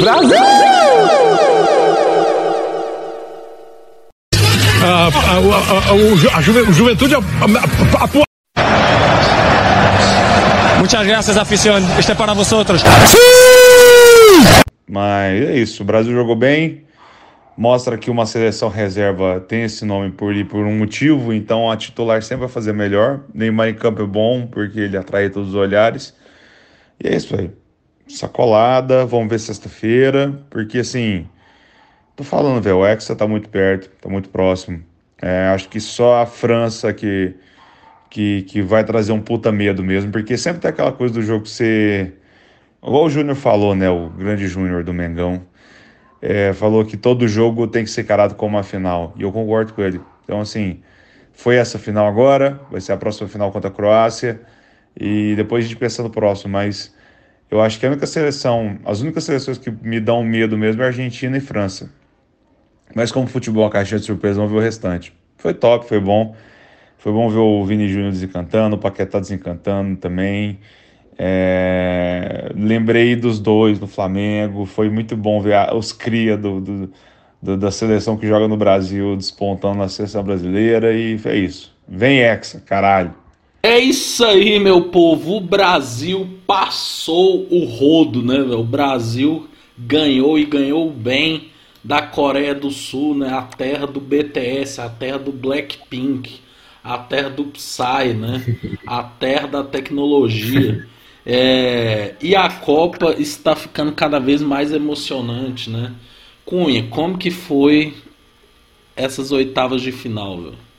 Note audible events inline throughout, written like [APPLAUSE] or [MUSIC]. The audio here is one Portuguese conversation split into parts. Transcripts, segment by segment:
Brasil! Ah, a, a, a, a, juventude. Muchas gracias, afición. Este é para vosotros. Mas é isso. O Brasil jogou bem. Mostra que uma seleção reserva tem esse nome por, por um motivo. Então a titular sempre vai fazer melhor. Neymar em campo é bom porque ele atrai todos os olhares. E é isso aí. Sacolada. Vamos ver sexta-feira. Porque assim. Tô falando, velho. O Hexa tá muito perto. Tá muito próximo. É, acho que só a França que que, que vai trazer um puta medo mesmo, porque sempre tem aquela coisa do jogo ser. Igual o Júnior falou, né? O grande Júnior do Mengão. É, falou que todo jogo tem que ser carado como uma final. E eu concordo com ele. Então, assim, foi essa final agora, vai ser a próxima final contra a Croácia. E depois a gente pensa no próximo, mas eu acho que a única seleção, as únicas seleções que me dão medo mesmo é Argentina e França. Mas como futebol, a caixinha de surpresa, vamos ver o restante. Foi top, foi bom. Foi bom ver o Vini Júnior desencantando, o Paquetá desencantando também. É... Lembrei dos dois no Flamengo. Foi muito bom ver os cria do, do, do, da seleção que joga no Brasil despontando na seleção brasileira. E é isso. Vem Hexa, caralho. É isso aí, meu povo. O Brasil passou o rodo, né? O Brasil ganhou e ganhou bem da Coreia do Sul, né? A terra do BTS, a terra do Blackpink a terra do Psy, né? A terra da tecnologia. É, e a Copa está ficando cada vez mais emocionante, né? Cunha, como que foi essas oitavas de final, velho?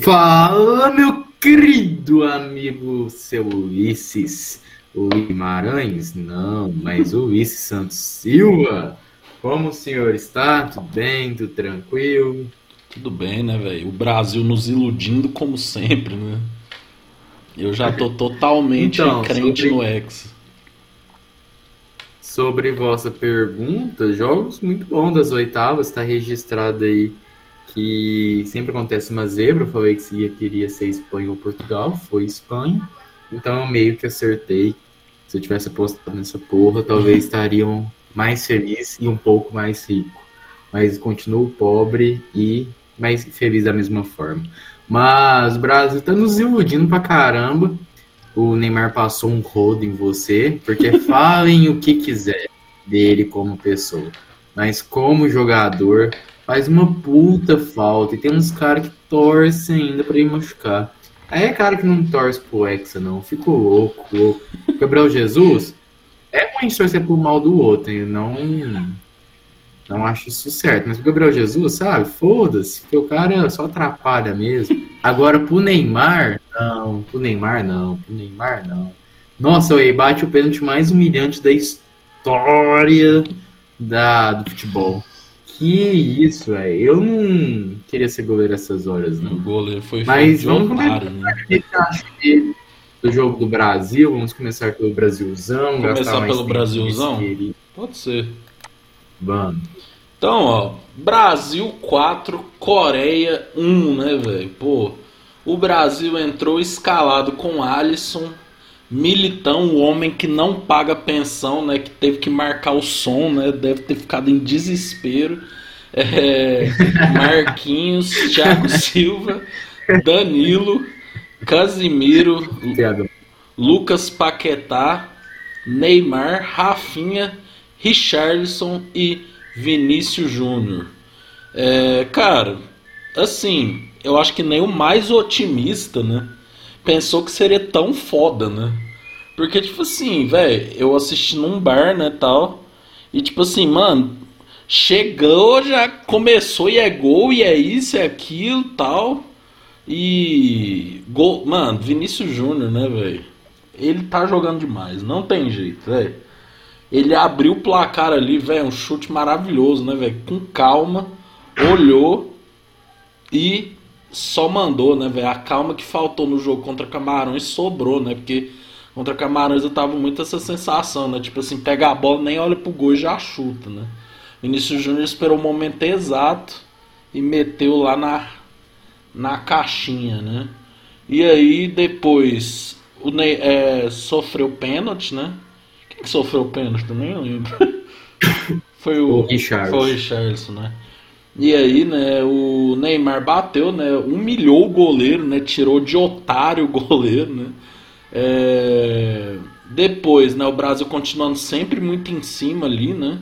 Fala, meu querido amigo seu Ulisses. O Guimarães? Não, mas o Ulisses Santos Silva. Como o senhor está? Tudo bem? Tudo tranquilo? Tudo bem, né, velho? O Brasil nos iludindo como sempre, né? Eu já tô [LAUGHS] totalmente então, crente sobre... no X. Sobre vossa pergunta, jogos muito bons das oitavas, tá registrado aí que sempre acontece uma zebra. Eu falei que se queria ser Espanha ou Portugal, foi Espanha. Então eu meio que acertei. Se eu tivesse apostado nessa porra, talvez [LAUGHS] estariam mais felizes e um pouco mais rico. Mas continuo pobre e mas feliz da mesma forma. Mas o Brasil tá nos iludindo pra caramba. O Neymar passou um rodo em você, porque [LAUGHS] falem o que quiser dele como pessoa. Mas como jogador, faz uma puta falta. E tem uns caras que torcem ainda pra ele machucar. Aí é cara que não torce pro Hexa, não. Fico louco, louco. Gabriel Jesus é ruim torcer pro mal do outro, hein? Não não acho isso certo. Mas o Gabriel Jesus, sabe? Foda-se, que o cara só atrapalha mesmo. Agora, pro Neymar, não. Pro Neymar, não. Pro Neymar, não. Nossa, o bate o pênalti mais humilhante da história da, do futebol. Que isso, velho. Eu não queria ser goleiro essas horas, não. O goleiro foi Mas vamos começar né? do jogo do Brasil. Vamos começar pelo Brasilzão. Começar pelo Brasilzão? Pode ser. Vamos. Então, ó, Brasil 4, Coreia 1, né, velho? Pô, o Brasil entrou escalado com Alisson, Militão, o homem que não paga pensão, né? Que teve que marcar o som, né? Deve ter ficado em desespero. É, [LAUGHS] Marquinhos, Thiago Silva, Danilo, Casimiro, Lucas Paquetá, Neymar, Rafinha, Richarlison e Vinícius Júnior. É, cara, assim, eu acho que nem o mais otimista, né? Pensou que seria tão foda, né? Porque, tipo assim, velho, eu assisti num bar, né, tal. E, tipo assim, mano, chegou, já começou e é gol, e é isso, é aquilo, tal. E. Gol. Mano, Vinícius Júnior, né, velho? Ele tá jogando demais, não tem jeito, velho. Ele abriu o placar ali, velho, um chute maravilhoso, né, velho? Com calma, olhou e só mandou, né, velho? A calma que faltou no jogo contra Camarões sobrou, né? Porque contra Camarões eu tava muito essa sensação, né? Tipo assim, pega a bola, nem olha pro gol e já chuta, né? Vinícius Júnior esperou o momento exato e meteu lá na, na caixinha, né? E aí depois o Ney, é, sofreu pênalti, né? Quem que sofreu pênalti? Também não lembro. [LAUGHS] Foi o, O Richarlison. Foi o Richarlison, né? E aí, né, o Neymar bateu, né? Humilhou o goleiro, né? Tirou de otário o [LAUGHS] goleiro, né? É, Depois, né, o Brasil continuando sempre muito em cima ali, né?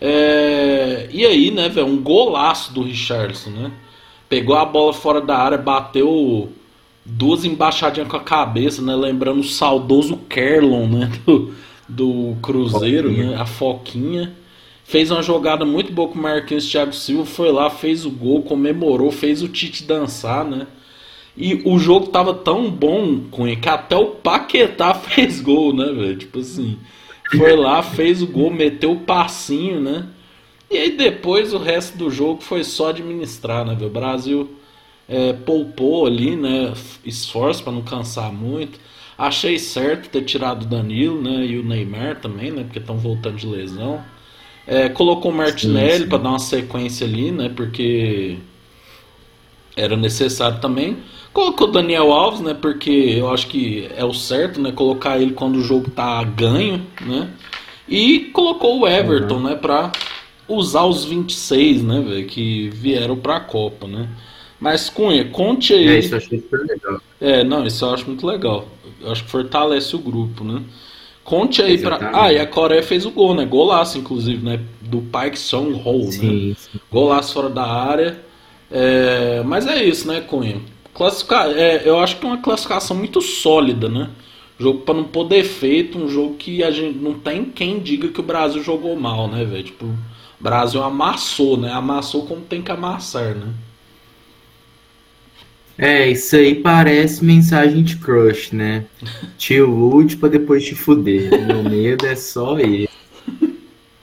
É, E aí, né, velho, um golaço do Richardson, né? Pegou a bola fora da área, bateu duas embaixadinhas com a cabeça, né? Lembrando o saudoso Kerlon, né? Do, do Cruzeiro, Foquinha. né? A Foquinha. Fez uma jogada muito boa com o Marquinhos Thiago Silva, foi lá, fez o gol, comemorou, fez o Tite dançar, né? E o jogo tava tão bom com ele que até o Paquetá [LAUGHS] fez gol, né, velho? Tipo assim, foi lá, fez o gol, meteu o passinho, né? E aí depois o resto do jogo foi só administrar, né, velho? O Brasil é, poupou ali, né? Esforço para não cansar muito. Achei certo ter tirado o Danilo, né? E o Neymar também, né? Porque estão voltando de lesão. É, colocou o Martinelli para dar uma sequência ali, né? Porque era necessário também. Colocou o Daniel Alves, né? Porque eu acho que é o certo, né? Colocar ele quando o jogo tá ganho, né? E colocou o Everton, né? Pra usar os 26, né, velho? Que vieram pra Copa, né? Mas Cunha, conte aí. É, isso eu achei super legal. É, não, isso eu acho muito legal. Eu acho que fortalece o grupo, né? Conte aí pra. Exatamente. Ah, e a Coreia fez o gol, né? Golaço, inclusive, né? Do Park Sung-ho, né? Sim, sim. Golaço fora da área. É, mas é isso, né, Cunha? Classificar, é, eu acho que é uma classificação muito sólida, né? Jogo para não pôr defeito, um jogo que a gente não tem quem diga que o Brasil jogou mal, né, velho? Tipo, o Brasil amassou, né? Amassou como tem que amassar, né? É, isso aí parece mensagem de crush, né? Te ilude pra depois te fuder. Meu medo é só esse.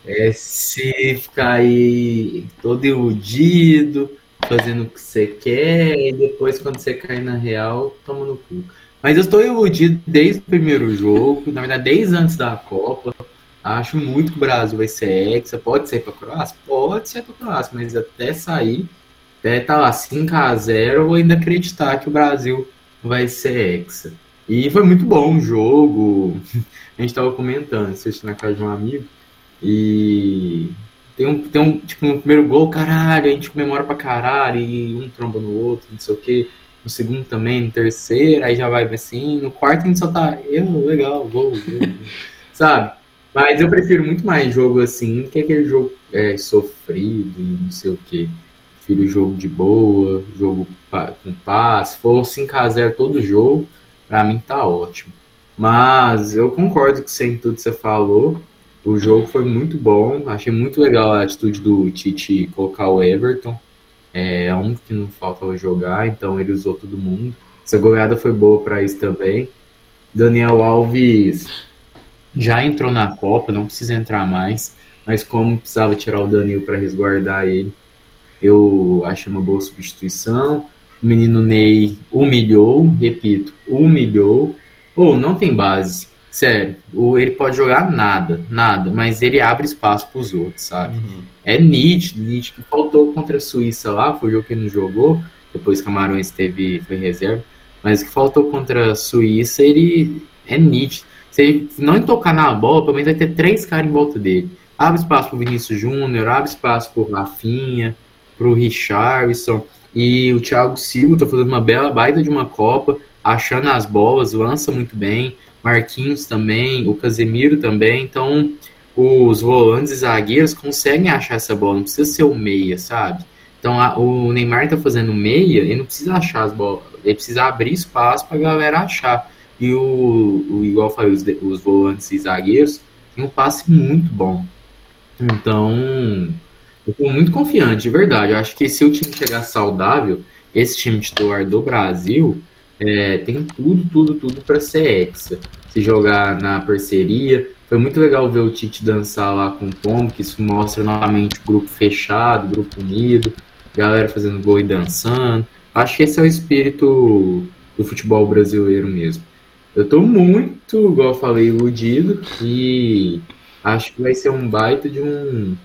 É se ficar aí todo iludido, fazendo o que você quer, e depois quando você cair na real, toma no cu. Mas eu estou iludido desde o primeiro jogo, na verdade, desde antes da Copa. Acho muito que o Brasil vai ser hexa. Pode ser pra Croácia? Pode ser pra Croácia, mas até sair, até tá lá 5x0, eu vou ainda acreditar que o Brasil vai ser hexa. E foi muito bom o jogo. [LAUGHS] A gente tava comentando, assistindo na casa de um amigo. E tem um, tem um, tipo, no primeiro gol, caralho, a gente comemora pra caralho, e um tromba no outro, não sei o quê. No segundo também, no terceiro, aí já vai assim. No quarto a gente só tá, eu, legal, gol, gol, gol. [LAUGHS] sabe? Mas eu prefiro muito mais jogo assim do que aquele jogo é, sofrido e não sei o quê. Prefiro jogo de boa, jogo com paz. Se for 5x0 todo jogo, pra mim tá ótimo. Mas eu concordo com você em tudo que você falou. O jogo foi muito bom. Achei muito legal a atitude do Tite colocar o Everton. É um que não faltava jogar, então ele usou todo mundo. Essa goleada foi boa para isso também. Daniel Alves já entrou na Copa, não precisa entrar mais. Mas como precisava tirar o Danilo para resguardar ele, eu achei uma boa substituição. O menino Ney humilhou, repito, humilhou. Ou não tem base, sério. O, ele pode jogar nada, nada, mas ele abre espaço para os outros, sabe? É nítido, nítido. que Faltou contra a Suíça lá, foi o jogo que ele não jogou. Depois Camarões teve, foi reserva. Mas o que faltou contra a Suíça, ele é nítido. Se ele não tocar na bola, pelo menos vai ter três caras em volta dele. Abre espaço pro Vinícius Júnior, abre espaço pro Rafinha, pro Richarlison. E o Thiago Silva tá fazendo uma bela baita de uma Copa, achando as bolas, lança muito bem. Marquinhos também, o Casemiro também. Então, os volantes e zagueiros conseguem achar essa bola, não precisa ser o meia, sabe? Então a- o Neymar tá fazendo meia, ele não precisa achar as bolas, ele precisa abrir espaço pra galera achar. E o, o igual eu falei, os, os volantes e zagueiros têm um passe muito bom. Então, eu tô muito confiante, de verdade. Eu acho que se o time chegar saudável, esse time titular do Brasil é, tem tudo, tudo, tudo para ser hexa. Se jogar na parceria. Foi muito legal ver o Tite dançar lá com o Tom, que isso mostra novamente o grupo fechado, grupo unido, galera fazendo gol e dançando. Acho que esse é o espírito do futebol brasileiro mesmo. Eu tô muito, igual eu falei, iludido e acho que vai ser um baita de um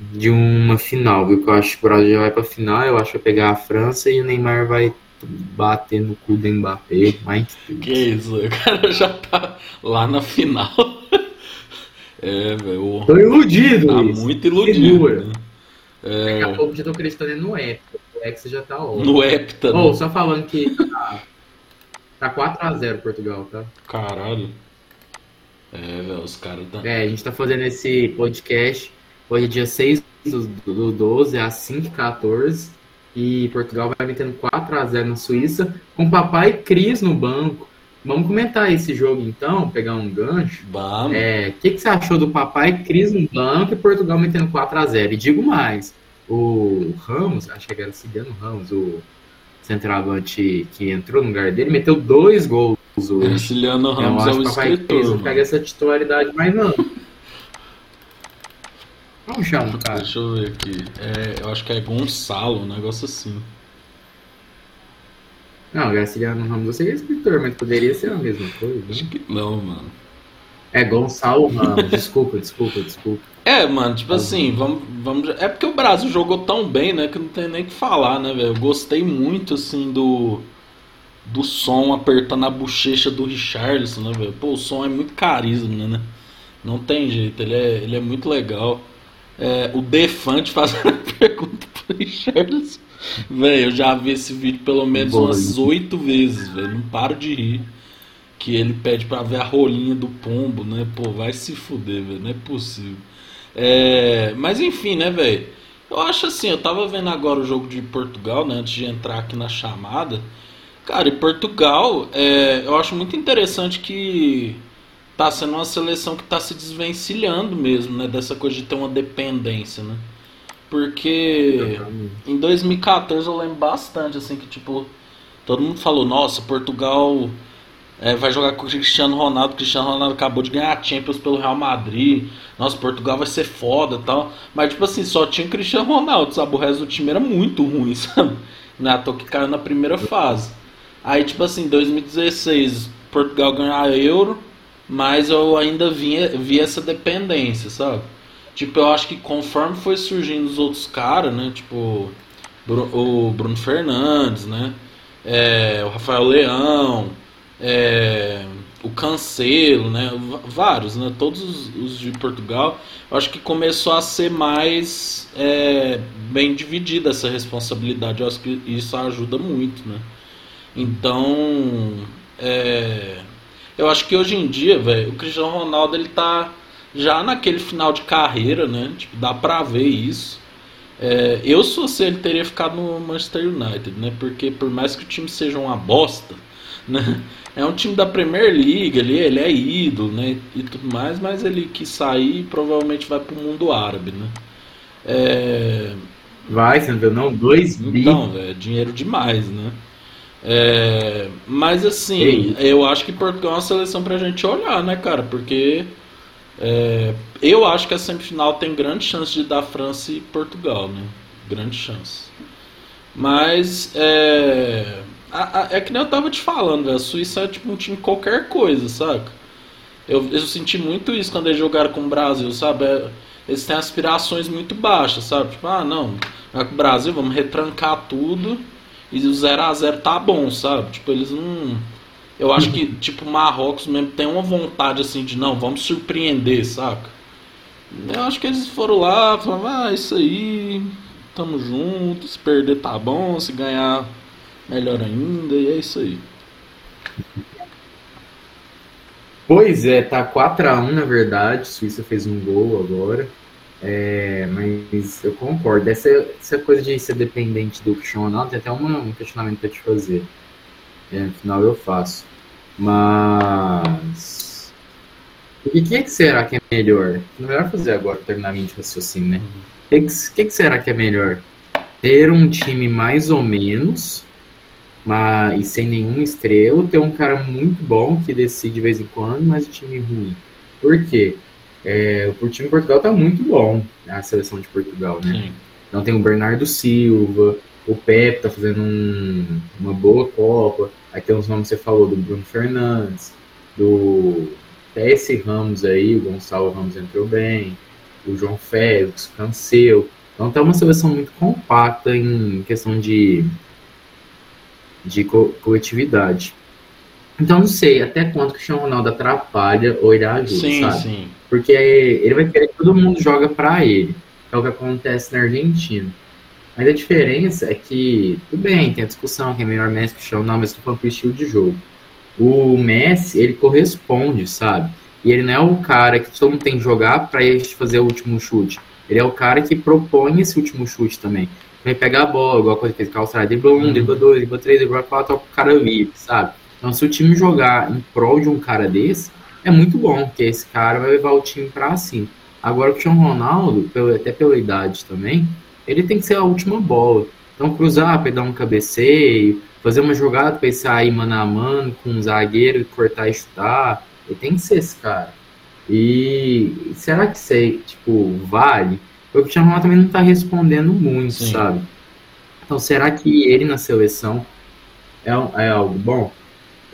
de uma final, viu? Que eu acho que o Brasil já vai pra final, eu acho que vai pegar a França e o Neymar vai bater no cu do Mbappé, mas Que isso, o cara [LAUGHS] já tá lá na final. [LAUGHS] É, velho. Tô iludido. Tá Luiz. muito iludido. Né? Daqui a É, pouco já tô acreditando no Hector. O Hexa já tá ótimo. no Hepta, Oh, né? só falando que tá, tá 4x0 Portugal, tá? Caralho. É, velho, os caras tá. É, a gente tá fazendo esse podcast. Hoje é dia 6 do, do 12, às 5h14. E Portugal vai metendo 4x0 na Suíça, com papai Cris no banco. Vamos comentar esse jogo então, pegar um gancho. Vamos. É, o que, que você achou do papai Cris no banco e Portugal metendo 4x0? E digo mais, o Ramos, acho que era Cigano Ramos, o centroavante que entrou no lugar dele, meteu dois gols hoje. Ciliano Eu Ramos é o o papai Cris escritor, não pega essa titularidade mais não. Chamar o cara. Deixa eu ver aqui. É, eu acho que é Gonçalo, um negócio assim. Não, Graciliano Ramos, você é escritor, mas poderia ser a mesma coisa. Acho Né? que não, mano. É Gonçalo Ramos, [LAUGHS] desculpa, desculpa, desculpa. É, mano, tipo assim, vamos, vamos. É porque o Brasil jogou tão bem, né? Que não tem nem o que falar, né, velho? Eu gostei muito, assim, do. Do som apertando a bochecha do Richarlison, né, velho? Pô, o som é muito carisma, né? Não tem jeito, ele é, ele é muito legal. É, o Defante fazendo a [LAUGHS] pergunta pro Richarlison. Velho, eu já vi esse vídeo pelo menos Boa, umas oito vezes, velho. Não paro de rir. Que ele pede pra ver a rolinha do pombo, né? Pô, vai se fuder, velho. Não é possível. É, mas enfim, né, velho? Eu acho assim, eu tava vendo agora o jogo de Portugal, né? Antes de entrar aqui na chamada. Cara, e Portugal, é, eu acho muito interessante que tá sendo uma seleção que tá se desvencilhando mesmo, né? Dessa coisa de ter uma dependência, né? Porque em 2014 eu lembro bastante, assim, que tipo, todo mundo falou, nossa, Portugal é, vai jogar com o Cristiano Ronaldo, o Cristiano Ronaldo acabou de ganhar a Champions pelo Real Madrid, nossa, Portugal vai ser foda e tal. Mas tipo assim, só tinha o Cristiano Ronaldo, sabe? O resto do time era muito ruim, [LAUGHS] sabe? Não é à toa que caiu na primeira fase. Aí, tipo assim, 2016, Portugal ganhou a Euro, mas eu ainda vinha, vi essa dependência, sabe? Tipo, eu acho que conforme foi surgindo os outros caras, né? Tipo, o Bruno Fernandes, né? É, o Rafael Leão, é, o Cancelo, né? Vários, né? Todos os, os de Portugal. Eu acho que começou a ser mais é, bem dividida essa responsabilidade. Eu acho que isso ajuda muito, né? Então, é, eu acho que hoje em dia, velho, o Cristiano Ronaldo ele tá já naquele final de carreira, né? Tipo, dá pra ver isso. É, eu, se fosse ele, teria ficado no Manchester United, né? Porque por mais que o time seja uma bosta, [LAUGHS] né? É um time da Premier League, ele, ele é ídolo, né? E tudo mais, mas ele quis sair provavelmente vai pro mundo árabe, né? É, Vai, você não viu não? 2 bi. então, velho, é dinheiro demais, né? É, mas assim, eu acho que Portugal é uma seleção pra gente olhar, né, cara? Porque é, eu acho que a semifinal tem grande chance de dar França e Portugal, né? Grande chance. Mas é, a- a- é que nem eu tava te falando. A Suíça é tipo um time qualquer coisa, saca? Eu, eu senti muito isso quando eles jogaram com o Brasil, sabe? É, eles têm aspirações muito baixas, sabe? Tipo, ah, não, com o Brasil, vamos retrancar tudo e o 0x0 tá bom, sabe? Tipo, eles não. Eu acho que, [LAUGHS] tipo, o Marrocos mesmo tem uma vontade assim de não, vamos surpreender, saca? Eu acho que eles foram lá, falaram, ah, isso aí, tamo junto, se perder tá bom, se ganhar melhor ainda, e é isso aí. Pois é, tá 4x1 na verdade. Suíça fez um gol agora. É, mas eu concordo. Essa, essa coisa de ser dependente do Ronaldo, tem até uma- um questionamento pra te fazer. É, no final eu faço. Mas. O que, é que será que é melhor? Não é melhor fazer agora, terminar de raciocínio, né? O que, que, que que será que é melhor? Ter um time mais ou menos mas, e sem nenhuma estrela, ter um cara muito bom que decide de vez em quando, mas o time ruim. Por quê? É, o time de Portugal tá muito bom, a seleção de Portugal, né? Sim. Então tem o Bernardo Silva, o Pepe tá fazendo um- uma boa Copa. Aí tem os nomes que você falou do Bruno Fernandes, do esse Ramos aí, o Gonçalo Ramos entrou bem, o João Félix, o. Então tá uma seleção muito compacta em questão de, de co- coletividade. Então não sei até quanto que o Cristiano Ronaldo atrapalha ou ele ajuda, Sim, sabe? sim. Porque ele vai querer que todo mundo joga pra ele. É o que acontece na Argentina. Mas a diferença é que, tudo bem, tem a discussão que é melhor Messi que o Cristiano, não, mas estou falando pro estilo de jogo. O Messi, ele corresponde, sabe? E ele não é o cara que todo mundo tem que jogar pra ele fazer o último chute. Ele é o cara que propõe esse último chute também. Vai pegar a bola, igual a coisa que fez com a Austrália, dribla um, dribla dois, dribla três, dribla quatro, o cara livre, sabe? Então, se o time jogar em prol de um cara desse, é muito bom, porque esse cara vai levar o time pra assim. Agora, o Cristiano Ronaldo, pelo- até pela idade também, ele tem que ser a última bola. Então, cruzar, pegar um cabeceio, fazer uma jogada pra ele sair mano a mano com um zagueiro, cortar e chutar. Ele tem que ser esse cara. E será que isso aí, tipo, vale? Porque o Cristiano Ronaldo também não tá respondendo muito, Sim. sabe? Então, será que ele na seleção é, é algo bom?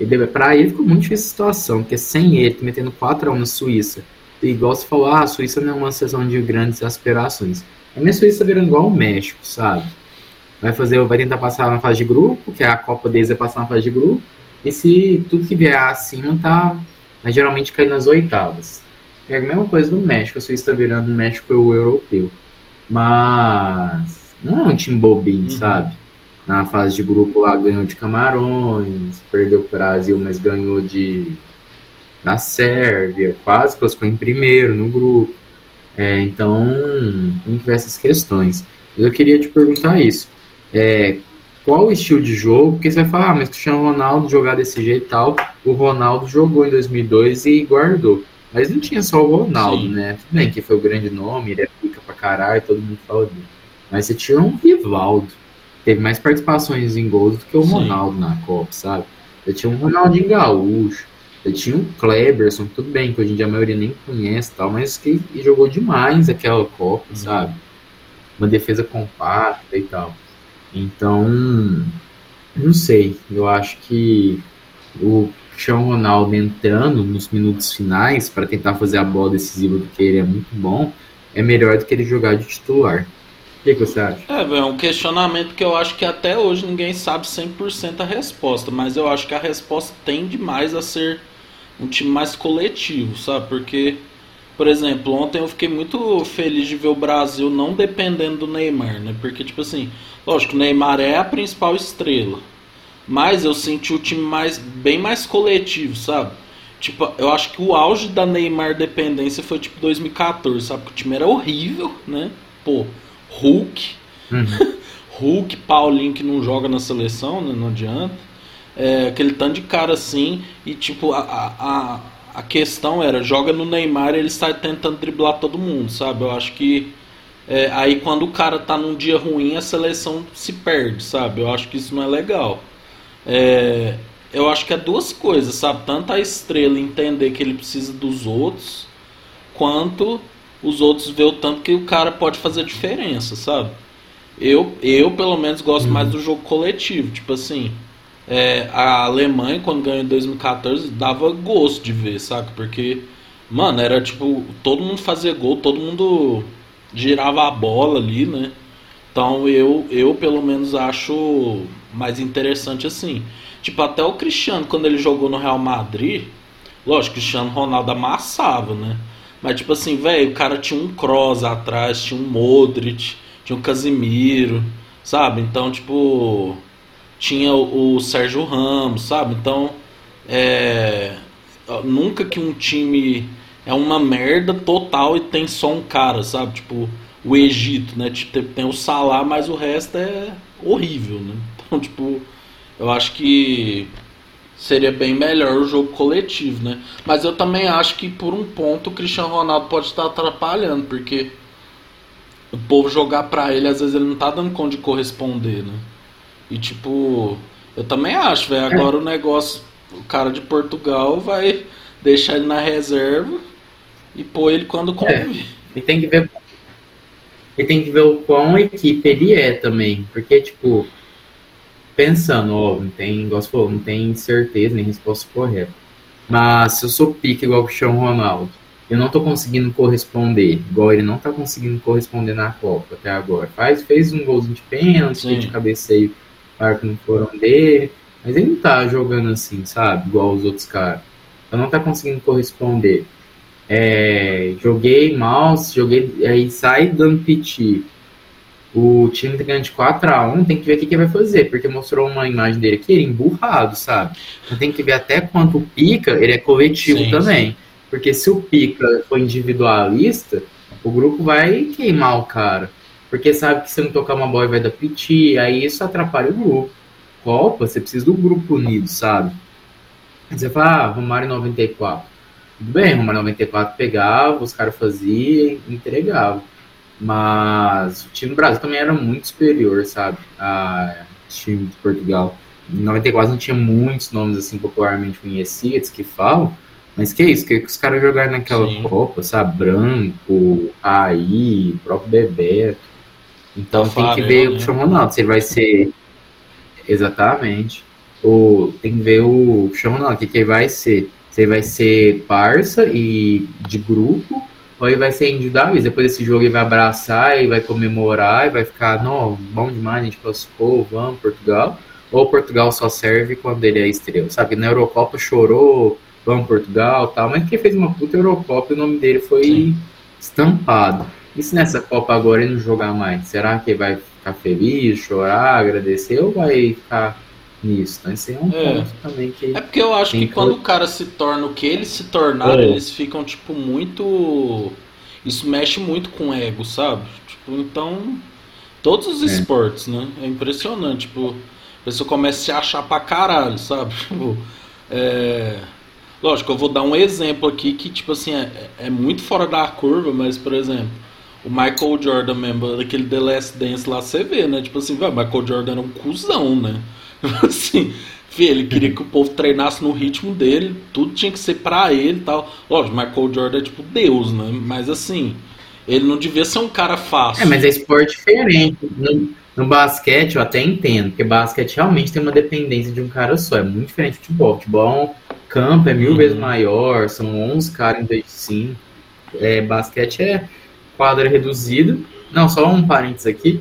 E deve- Pra ele ficou muito difícil a situação, porque sem ele, metendo 4x1 na Suíça, e igual você falou, ah, a Suíça não é uma sessão de grandes aspirações. A minha Suíça virando igual o México, sabe? Vai fazer, vai tentar passar na fase de grupo, que é a Copa deles é passar na fase de grupo, e se tudo que vier acima tá, vai geralmente cair nas oitavas. É a mesma coisa do México, a Suíça tá virando o México o europeu. Mas não é um time bobinho, Uhum. sabe? Na fase de grupo lá ganhou de Camarões, perdeu pro Brasil, mas ganhou de da Sérvia, quase classificou em primeiro no grupo. É, então, tem que ver essas questões. Eu queria te perguntar isso. É, qual o estilo de jogo? Porque você vai falar, ah, mas Cristiano Ronaldo jogar desse jeito e tal. O Ronaldo jogou em 2002 e guardou. Mas não tinha só o Ronaldo, Sim. né? Tudo bem que foi o grande nome, ele é pica pra caralho, todo mundo fala dele. Mas você tinha um Rivaldo. Teve mais participações em gols do que o Sim. Ronaldo na Copa, sabe? Você tinha um Ronaldinho Gaúcho. Você tinha um Kleberson, tudo bem, que hoje em dia a maioria nem conhece tal, mas que jogou demais aquela Copa, Uhum. sabe? Uma defesa compacta e tal. Então, não sei. Eu acho que o Cristiano Ronaldo entrando nos minutos finais para tentar fazer a bola decisiva do que ele é muito bom, é melhor do que ele jogar de titular. Que, que você acha? É, é um questionamento que eu acho que até hoje ninguém sabe 100% a resposta, mas eu acho que a resposta tende mais a ser um time mais coletivo, sabe? Porque, por exemplo, ontem eu fiquei muito feliz de ver o Brasil não dependendo do Neymar, né? Porque, tipo assim, lógico, o Neymar é a principal estrela, mas eu senti o time mais, bem mais coletivo, sabe? Tipo, eu acho que o auge da Neymar dependência foi tipo 2014, sabe? Que o time era horrível, né? Pô, Hulk, [LAUGHS] Hulk, Paulinho que não joga na seleção, né? Não adianta. É, aquele tanto de cara assim. E tipo, a, a, a, questão era, joga no Neymar e ele sai tentando driblar todo mundo, sabe? Eu acho que. é, aí quando o cara tá num dia ruim, a seleção se perde, sabe? Eu acho que isso não é legal. É, eu acho que é duas coisas, sabe? Tanto a estrela entender que ele precisa dos outros, quanto os outros ver o tanto que o cara pode fazer diferença, sabe? Eu, eu pelo menos, gosto mais do jogo coletivo. Tipo assim, é, a Alemanha, quando ganhou em 2014, dava gosto de ver, saca? Porque, mano, era tipo, todo mundo fazia gol, todo mundo girava a bola ali, né? Então eu, eu pelo menos acho mais interessante assim. Tipo, até o Cristiano, quando ele jogou no Real Madrid, lógico, o Cristiano Ronaldo amassava, né? Mas tipo assim, velho, o cara tinha um Kroos atrás, tinha um Modric, tinha um Casimiro, sabe? Então, tipo, tinha o, o Sérgio Ramos, sabe? Então, é, nunca que um time é uma merda total e tem só um cara, sabe? Tipo, o Egito, né? Tipo, tem o Salah, mas o resto é horrível, né? [LAUGHS] Então, tipo, eu acho que seria bem melhor o jogo coletivo, né? Mas eu também acho que por um ponto o Cristiano Ronaldo pode estar atrapalhando, porque o povo jogar pra ele, às vezes ele não tá dando conta de corresponder, né? E tipo, eu também acho, velho, agora o negócio, o cara de Portugal vai deixar ele na reserva e pôr ele quando convir. E tem que ver. E tem que ver o quão equipe ele é também. Porque, tipo, pensando, ó, não tem, igual falou, não tem certeza nem resposta correta. Mas se eu sou pique igual o Cristiano Ronaldo, eu não tô conseguindo corresponder, igual ele não tá conseguindo corresponder na Copa até agora. Faz, fez um golzinho de pênalti, de cabeceio, claro que não foram dele. Mas ele não tá jogando assim, sabe? Igual os outros caras. Então não tá conseguindo corresponder. É, joguei mal, joguei. Aí sai dando piti. O time tá ganhando de 4x1, tem que ver o que, que vai fazer, porque mostrou uma imagem dele aqui, ele emburrado, sabe? Então tem que ver até quanto o pica, ele é coletivo sim, também. Sim. Porque se o pica for individualista, o grupo vai queimar o cara. Porque sabe que se não tocar uma bola vai dar piti, aí isso atrapalha o grupo. Copa, você precisa do grupo unido, sabe? Você fala, ah, Romário 94. Tudo bem, Romário 94 pegava, os caras faziam entregavam. Mas o time do Brasil também era muito superior, sabe? A time de Portugal. Em 94 não tinha muitos nomes assim popularmente conhecidos que falam, mas que é isso, que, que os caras jogaram naquela Sim. Copa, sabe? Branco, Aí, próprio Bebeto. Então tem que ver né? o Cristiano Ronaldo, se ele vai ser. Exatamente. O, tem que ver o Cristiano Ronaldo, o que, que ele vai ser. Se ele vai ser parça e de grupo, ele vai ser individual. Depois desse jogo ele vai abraçar e vai comemorar e vai ficar, não, bom demais, a gente classificou, vamos, Portugal. Ou Portugal só serve quando ele é estrela. Sabe, na Eurocopa chorou, vamos Portugal tal, mas quem fez uma puta Eurocopa o nome dele foi Sim. estampado. E se nessa Copa agora ele não jogar mais? Será que ele vai ficar feliz, chorar, agradecer ou vai ficar nisso? Então, esse é um é. ponto também que. É porque eu acho que, que quando o cara se torna o que ele se tornar, é. eles ficam, tipo, muito. Isso mexe muito com o ego, sabe? Tipo, então. Todos os é. esportes, né? É impressionante. Tipo, a pessoa começa a se achar pra caralho, sabe? [LAUGHS] Tipo, é. Lógico, eu vou dar um exemplo aqui que, tipo assim, é, é muito fora da curva, mas, por exemplo, o Michael Jordan mesmo, daquele The Last Dance lá, você vê, né? Tipo assim, vai, Michael Jordan era um cuzão, né? [LAUGHS] assim, ele queria que o povo treinasse no ritmo dele, tudo tinha que ser pra ele e tal. Lógico, Michael Jordan é tipo Deus, né? Mas assim, ele não devia ser um cara fácil. É, mas é esporte diferente. No, no basquete eu até entendo, porque basquete realmente tem uma dependência de um cara só. É muito diferente de futebol. Futebol, campo é mil uhum. vezes maior, são 11 caras em vez de 5. É, basquete é quadra reduzida. Não, só um parênteses aqui.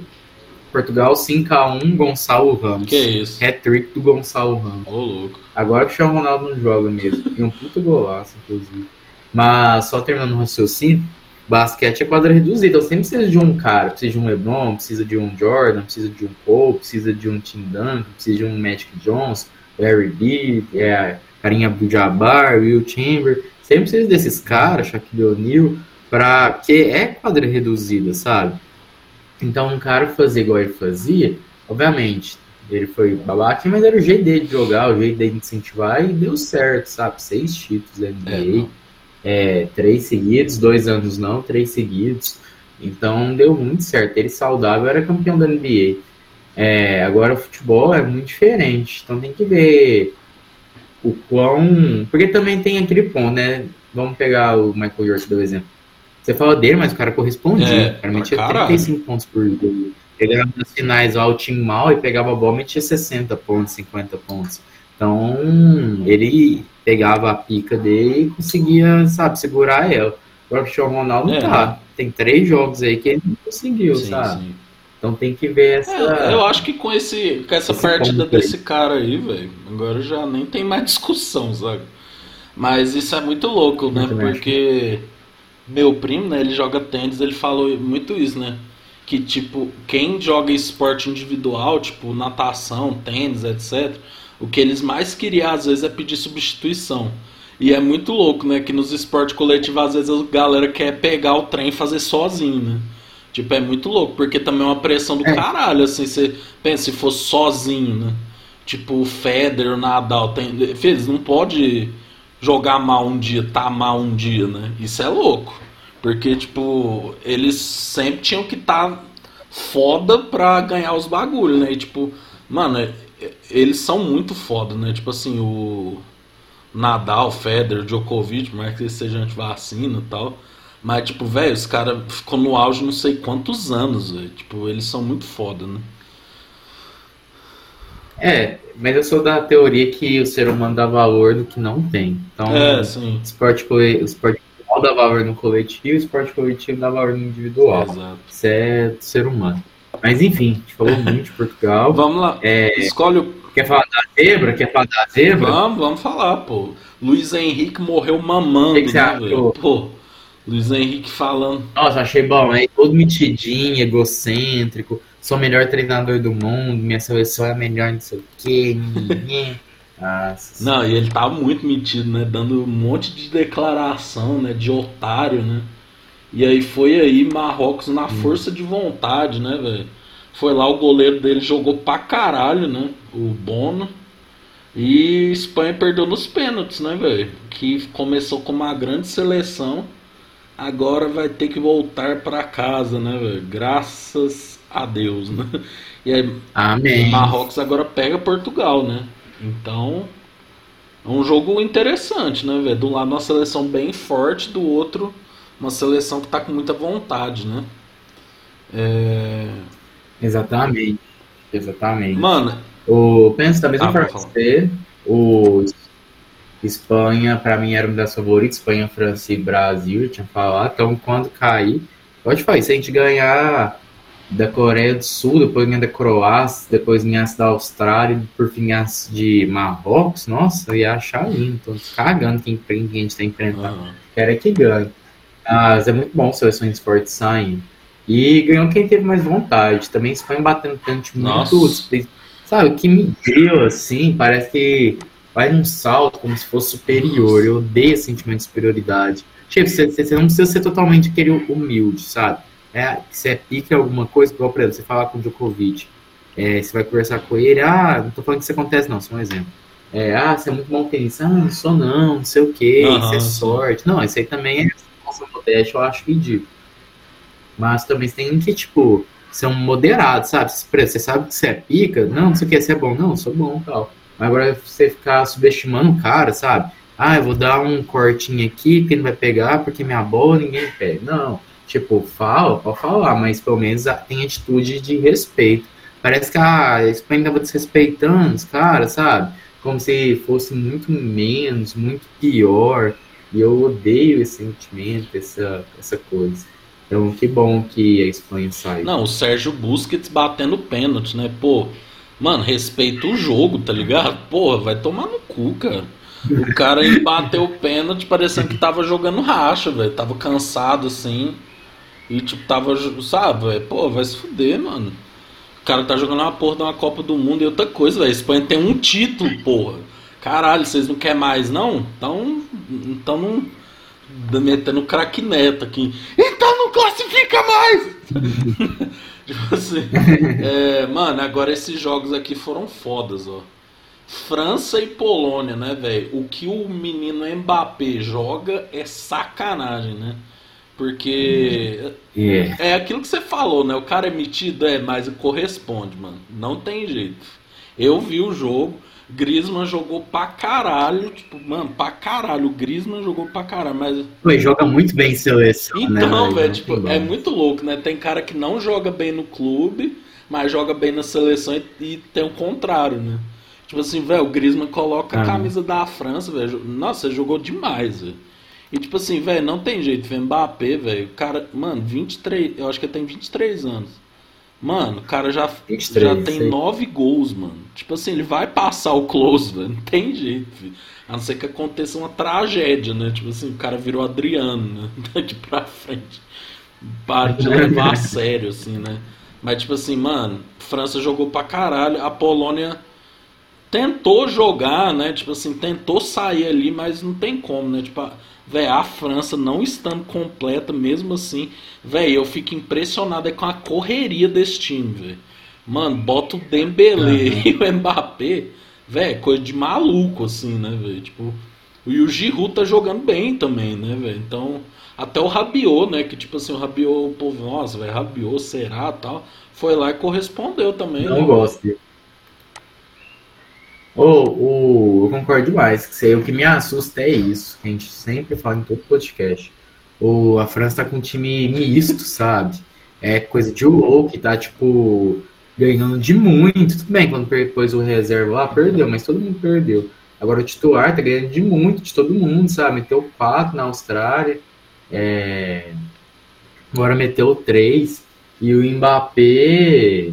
Portugal 5x1, Gonçalo Ramos. Que isso? Hat-trick do Gonçalo Ramos. Ô, louco. Agora que o Ronaldo não joga mesmo. E um puta golaço, inclusive. Mas, só terminando o raciocínio, basquete é quadra reduzida. Então, sempre precisa de um cara. Precisa de um LeBron, precisa de um Jordan, precisa de um Paul, precisa de um Tim Duncan, precisa de um Magic Johnson, Larry Bird, é, Carinha Abdul-Jabbar, Will Chamber. Sempre precisa desses caras, Shaquille O'Neal para que é quadra reduzida, sabe? Então, um cara fazer igual ele fazia, obviamente, ele foi babaca, mas era o jeito dele de jogar, o jeito dele de incentivar e deu certo, sabe? Seis títulos da NBA, é, é, três seguidos, dois anos não, três seguidos. Então deu muito certo. Ele saudável era campeão da NBA. É, agora o futebol é muito diferente, então tem que ver o quão. Porque também tem aquele ponto, né? Vamos pegar o Michael Jordan, por exemplo. Você fala dele, mas o cara correspondia. É, o cara metia 35 pontos por jogo. Pegava nas finais o time mal e pegava a bola e metia 60 pontos, 50 pontos. Então, ele pegava a pica dele e conseguia, sabe, segurar ela. Agora o Cristiano Ronaldo não é, tá. Né? Tem três jogos aí que ele não conseguiu, sim, sabe? Sim. Então tem que ver essa. É, eu acho que com, esse, com essa esse partida desse cara aí, velho, agora já nem tem mais [LAUGHS] discussão, sabe? Mas isso é muito louco, né? Porque meu primo, né, ele joga tênis, ele falou muito isso, né? Que, tipo, quem joga esporte individual, tipo, natação, tênis, etc., o que eles mais queriam, às vezes, é pedir substituição. E é muito louco, né? Que nos esportes coletivos, às vezes, a galera quer pegar o trem e fazer sozinho, né? Tipo, é muito louco, porque também é uma pressão do é. caralho, assim, você pensa, se fosse sozinho, né? Tipo, o Federer, o Nadal, tem... Eles não pode jogar mal um dia, tá mal um dia, né? Isso é louco. Porque, tipo, eles sempre tinham que estar tá foda pra ganhar os bagulhos, né? E, tipo, mano, é, eles são muito foda, né? Tipo assim, o Nadal, Federer, Djokovic, mais que sejam anti-vacina e tal. Mas, tipo, velho, os caras ficou no auge não sei quantos anos, velho. Tipo, eles são muito foda, né? É, mas eu sou da teoria que o ser humano dá valor do que não tem. Então, é, sim. Esporte, o esporte individual dá valor no coletivo, o esporte coletivo dá valor no individual. Exato. Isso é do ser humano. Mas enfim, a gente falou muito de Portugal. [LAUGHS] Vamos lá. É, Escolhe o. Quer falar da zebra? Quer falar da zebra? Vamos, vamos falar, pô. Luiz Henrique morreu mamando, O que que você né, velho? Pô, Luiz Henrique falando. Nossa, achei bom, aí todo metidinho, egocêntrico, sou o melhor treinador do mundo, minha seleção é a melhor, não sei o quê. [LAUGHS] Nossa, Não, e ele tava muito metido, né? Dando um monte de declaração, né? De otário, né? E aí foi aí Marrocos na força de vontade, né, velho? Foi lá o goleiro dele jogou pra caralho, né? O Bono. E Espanha perdeu nos pênaltis, né, velho? Que começou com uma grande seleção. Agora vai ter que voltar pra casa, né, velho? Graças a Deus, né? E aí Amém. Marrocos agora pega Portugal, né? Então, é um jogo interessante, né, velho? Do lado uma seleção bem forte, do outro uma seleção que tá com muita vontade, né? É... Exatamente. Exatamente. Mano, O, penso da mesma Ah, forma que você, o Espanha, pra mim, era uma das favoritas, Espanha, França e Brasil, eu tinha falado, então quando cair, pode falar, se a gente ganhar da Coreia do Sul, depois ganhar da Croácia, depois ganhasse da Austrália, por fim ganhasse de Marrocos, nossa, eu ia achar lindo, tô cagando quem, quem a gente tá enfrentando. ah, Quero é que ganhe. Mas é muito bom seleções fortes saindo. E ganhou quem teve mais vontade. Também Espanha batendo pênalti muito. Nossa. Sabe, que me deu assim, parece que vai num salto como se fosse superior. Eu odeio esse sentimento de superioridade. Tipo, você, você não precisa ser totalmente aquele humilde, sabe? É, você é em alguma coisa, igual, por exemplo, você falar com o Djokovic. É, você vai conversar com ele, ah, não tô falando que isso acontece, não, só um exemplo. É, ah, você é muito bom tenista, ah, não sou não, não sei o que, Aham, isso é sorte. Não, isso aí também é nossa modéstia, eu acho ridículo. Mas também você tem que, tipo, ser um moderado, sabe? Você sabe que você é pica, não, não sei o que, você é bom, não, eu sou bom tal. Agora você ficar subestimando o cara, sabe? Ah, eu vou dar um cortinho aqui, porque vai pegar, porque minha bola ninguém pega. Não, tipo, fala, pode falar, mas pelo menos ah, tem atitude de respeito. Parece que ah, a Espanha estava desrespeitando os caras, sabe? Como se fosse muito menos, muito pior. E eu odeio esse sentimento, essa, essa coisa. Então, que bom que a Espanha saiu. não, o Sérgio Busquets batendo pênalti, né? Pô, mano, respeita o jogo, tá ligado? Porra, vai tomar no cu, cara. O cara aí bateu o pênalti parecendo que tava jogando racha, velho. Tava cansado assim. E tipo, tava, sabe, velho? Pô, vai se fuder, mano. O cara tá jogando uma porra de uma Copa do Mundo e outra coisa, velho. Espanha tem um título, porra. Caralho, vocês não querem mais, não? Então, então não. Metendo craque neto aqui. Então não classifica mais! [LAUGHS] tipo assim. [LAUGHS] é, mano, agora esses jogos aqui foram fodas, ó. França e Polônia, né, velho? O que o menino Mbappé joga é sacanagem, né? Porque É. é aquilo que você falou, né? O cara é metido, é, mas corresponde, mano. Não tem jeito. Eu vi o jogo, Griezmann jogou pra caralho, tipo, mano, pra caralho. O Griezmann jogou pra caralho, mas Pô, joga muito bem em seleção, né? então, velho, Não tipo, é como. muito louco, né? Tem cara que não joga bem no clube, mas joga bem na seleção e, e tem o contrário, né? Tipo assim, velho, o Griezmann coloca a Ah. camisa da França, velho. Nossa, ele jogou demais, velho. E tipo assim, velho, não tem jeito, velho. Mbappé, velho, o cara, mano, 23, eu acho que ele tem 23 anos. Mano, o cara já, 23, já tem. 9 gols, mano. Tipo assim, ele vai passar o close, velho. Não tem jeito, filho. A não ser que aconteça uma tragédia, né? Tipo assim, o cara virou Adriano, né? [LAUGHS] Daqui pra frente. Para de levar a sério, assim, né? Mas, tipo assim, mano, França jogou pra caralho. A Polônia tentou jogar, né? Tipo assim, tentou sair ali, mas não tem como, né? Tipo, a- véi, a França não estando completa, mesmo assim, véi, eu fico impressionado é com a correria desse time. Mano, bota o Dembele [LAUGHS] e o Mbappé, velho, coisa de maluco, assim, né? Tipo, e o Giroud tá jogando bem também, né, velho? Então, até o Rabiot, né? Que tipo assim, o Rabiot, o povo, nossa, velho, Rabiot, será tal? Foi lá e correspondeu também, Não né? gosto. Ô, ô, eu concordo demais. Que sei, o que me assusta é isso, que a gente sempre fala em todo podcast. O, a França tá com um time misto, sabe? É coisa de louco, tá, tipo, ganhando de muito. Tudo bem, quando depois o reserva lá, perdeu, mas todo mundo perdeu. Agora o titular tá ganhando de muito, de todo mundo, sabe? Meteu quatro na Austrália. É... Agora meteu três. E o Mbappé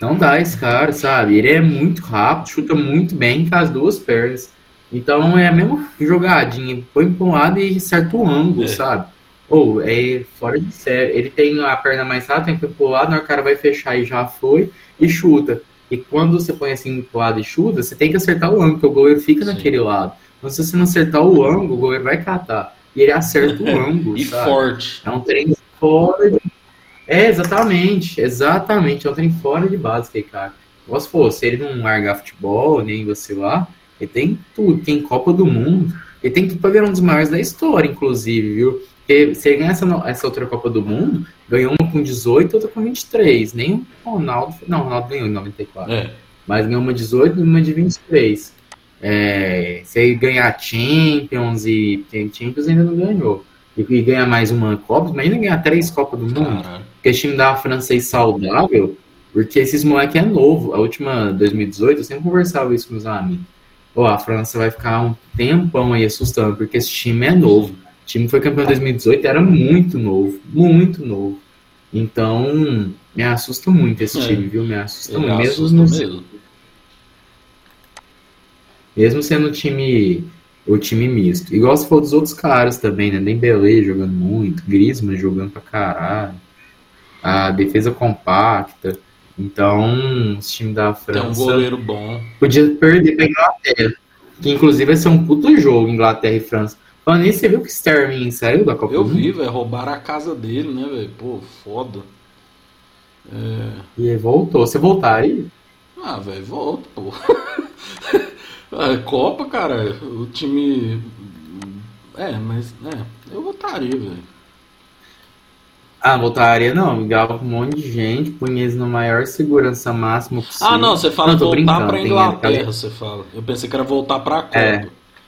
não dá esse cara, sabe? Ele é muito rápido, chuta muito bem com as duas pernas. Então é a mesma jogadinha, põe para um lado e certo ângulo, É. sabe? Ou é fora de série. Ele tem a perna mais rápida, tem que pôr pro lado, o cara vai fechar e já foi, e chuta. E quando você põe assim pro lado e chuta, você tem que acertar o ângulo, porque o goleiro fica Sim. naquele lado. Então se você não acertar o ângulo, o goleiro vai catar. E ele acerta o [LAUGHS] ângulo, E sabe? forte. É um trem fora de... É, exatamente, exatamente. É um trem fora de básica aí, cara. Igual se fosse, ele não largar futebol, nem você lá, ele tem tudo, tem Copa do Mundo, ele tem tudo pra virar um dos maiores da história, inclusive, viu? Porque se ele ganhar essa, essa outra Copa do Mundo, ganhou uma com 18 outra com 23. Nem o Ronaldo. Não, o Ronaldo ganhou em 94. É. Mas ganhou uma 18 e uma de 23. É, se ele ganhar Champions e tem Champions ainda não ganhou. E, e ganhar mais uma Copa, imagina ganhar três Copas do Mundo. Caralho. Porque esse time da francês saudável, porque esses moleques é novo. A última 2018, eu sempre conversava isso com os amigos. Pô, a França vai ficar um tempão aí assustando, porque esse time é novo. O time que foi campeão em 2018 era muito novo, muito novo. Então, me assusta muito esse É. time, viu? Me assusta muito. Mesmo, no- mesmo. mesmo sendo o time, o time misto. Igual se for dos outros caras também, né? Dembélé jogando muito, Griezmann jogando pra caralho. A defesa compacta. Então, esse time da Tem um França goleiro bom. podia perder pra Inglaterra. Que inclusive vai ser um puto jogo, Inglaterra e França. Falando nisso, você viu que o Sterling saiu da Copa Eu do Mundo? vi, velho. Roubaram a casa dele, né, velho? Pô, foda. É... E ele voltou. Você voltaria? Ah, velho, volta, pô. [LAUGHS] É, Copa, cara, o time. É, mas. É, eu votaria, velho. Ah, voltaria não. Ligava com um monte de gente, punha eles na maior segurança máxima possível. Ah, não, você fala Não, voltar pra tem Inglaterra, você fala. Eu pensei que era voltar pra Copa. É.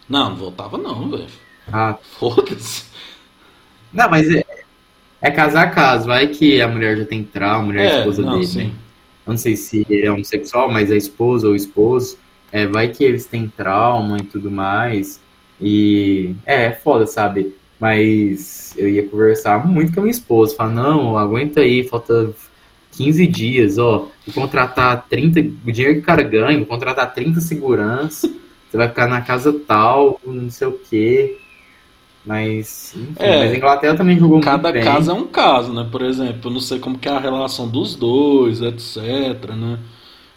Não, não voltava não, velho. Ah, Foda-se. Não, mas é, é caso a caso. Vai que a mulher já tem trauma, a mulher é a É, esposa não, dele, sim. né? Eu não sei se é homossexual, mas a esposa ou esposo. É, vai que eles têm trauma e tudo mais. E é, é foda, sabe? Mas eu ia conversar muito com a minha esposa. Falar, não, aguenta aí, falta 15 dias, ó. Vou contratar 30. O dinheiro que o cara ganha, vou contratar 30 segurança. [LAUGHS] Você vai ficar na casa tal, não sei o quê. Mas, enfim, É, mas a Inglaterra também jogou Cada muito bem. caso é um caso, né? Por exemplo, eu não sei como que é a relação dos dois, etc, né?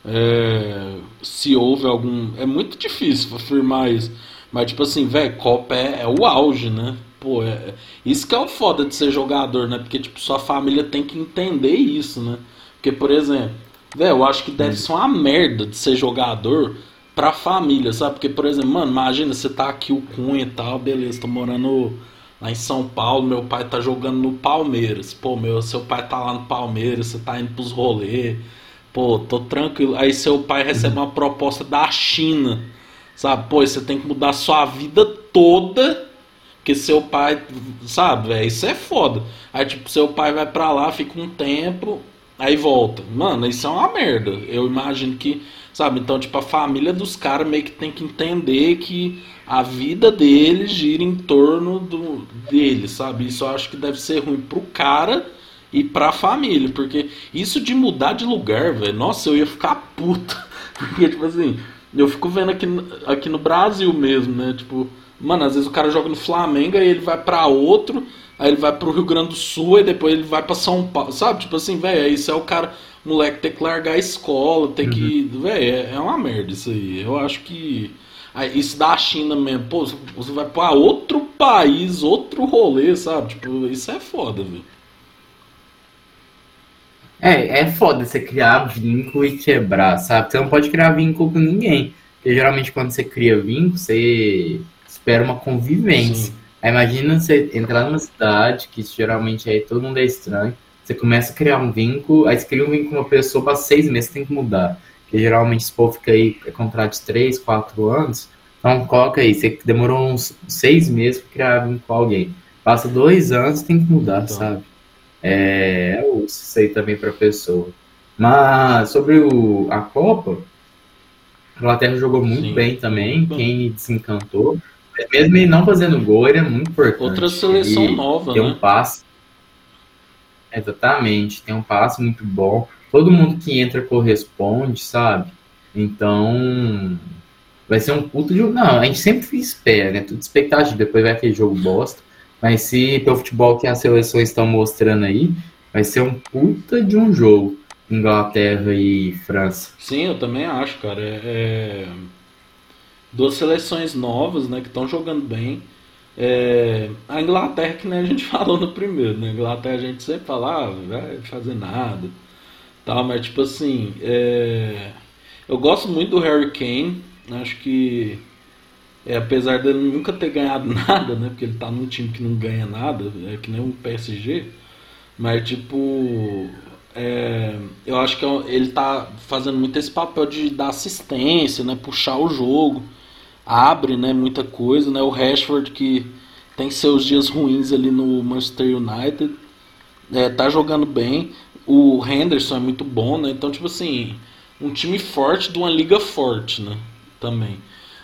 É, se houve algum... É muito difícil afirmar isso. Mas, tipo assim, velho, Copa é, é o auge, né? Pô, é, isso que é o foda de ser jogador, né? Porque, tipo, sua família tem que entender isso, né? Porque, por exemplo, velho, eu acho que deve ser uma merda de ser jogador pra família, sabe? Porque, por exemplo, mano, imagina, você tá aqui o Cunha e tal, beleza, tô morando lá em São Paulo, meu pai tá jogando no Palmeiras. Pô, meu, seu pai tá lá no Palmeiras, você tá indo pros rolês. Pô, tô tranquilo. Aí seu pai recebe uma proposta da China. Sabe? Pô, você tem que mudar sua vida toda. Porque seu pai, sabe, velho, isso é foda. Aí, tipo, seu pai vai pra lá, fica um tempo, aí volta. Mano, isso é uma merda. Eu imagino que, sabe, então, tipo, a família dos caras meio que tem que entender que a vida deles gira em torno do dele, sabe? Isso eu acho que deve ser ruim pro cara e pra família, porque isso de mudar de lugar, velho, nossa, eu ia ficar puto. [LAUGHS] Porque, tipo assim, eu fico vendo aqui, aqui no Brasil mesmo, né? Tipo, mano, às vezes o cara joga no Flamengo, aí ele vai pra outro, aí ele vai pro Rio Grande do Sul, aí depois ele vai pra São Paulo, sabe? Tipo assim, velho, isso é o cara, o moleque ter que largar a escola, ter que. Velho, é, é uma merda isso aí. Eu acho que. isso da China mesmo, pô, você vai pra outro país, outro rolê, sabe? Tipo, isso é foda, velho. É, é foda você criar vínculo e quebrar, sabe? Você não pode criar vínculo com ninguém. Porque geralmente quando você cria vínculo, você espera uma convivência. Sim. Aí imagina você entrar numa cidade, que geralmente aí todo mundo é estranho. Você começa a criar um vínculo, aí você cria um vínculo com uma pessoa, para seis meses você tem que mudar. Porque geralmente esse povo fica aí, é contrato de três, quatro anos. Então coloca aí, você demorou uns seis meses para criar vínculo com alguém. Passa dois anos, tem que mudar, Então. sabe? É, eu sei também para pessoa. Mas sobre o, a Copa, a Inglaterra jogou muito Sim. bem também. Quem desencantou, mesmo ele não fazendo gol, ele é muito importante. Outra seleção Ele nova, Deu né? um passe. Exatamente, tem um passe muito bom. Todo mundo que entra corresponde, sabe? Então, vai ser um puto jogo. Não, a gente sempre espera, né? Tudo expectativa. Depois vai aquele jogo bosta. Mas se pelo futebol que as seleções estão mostrando aí, vai ser um puta de um jogo. Inglaterra e França. Sim, eu também acho, cara. É, é... Duas seleções novas, né, que estão jogando bem. É... A Inglaterra, que nem a gente [LAUGHS] falou no primeiro, né? A Inglaterra a gente sempre fala, ah, vai fazer nada. Tal, mas tipo assim, é... eu gosto muito do Harry Kane. Acho que é, apesar dele nunca ter ganhado [LAUGHS] nada, né? Porque ele tá num time que não ganha nada, é que nem um PSG. Mas tipo, é, eu acho que é ele tá fazendo muito esse papel de dar assistência, né? Puxar o jogo, abre, né? Muita coisa, né? O Rashford que tem seus dias ruins ali no Manchester United, é, tá jogando bem. O Henderson é muito bom, né? Então tipo assim, um time forte de uma liga forte, né? Também.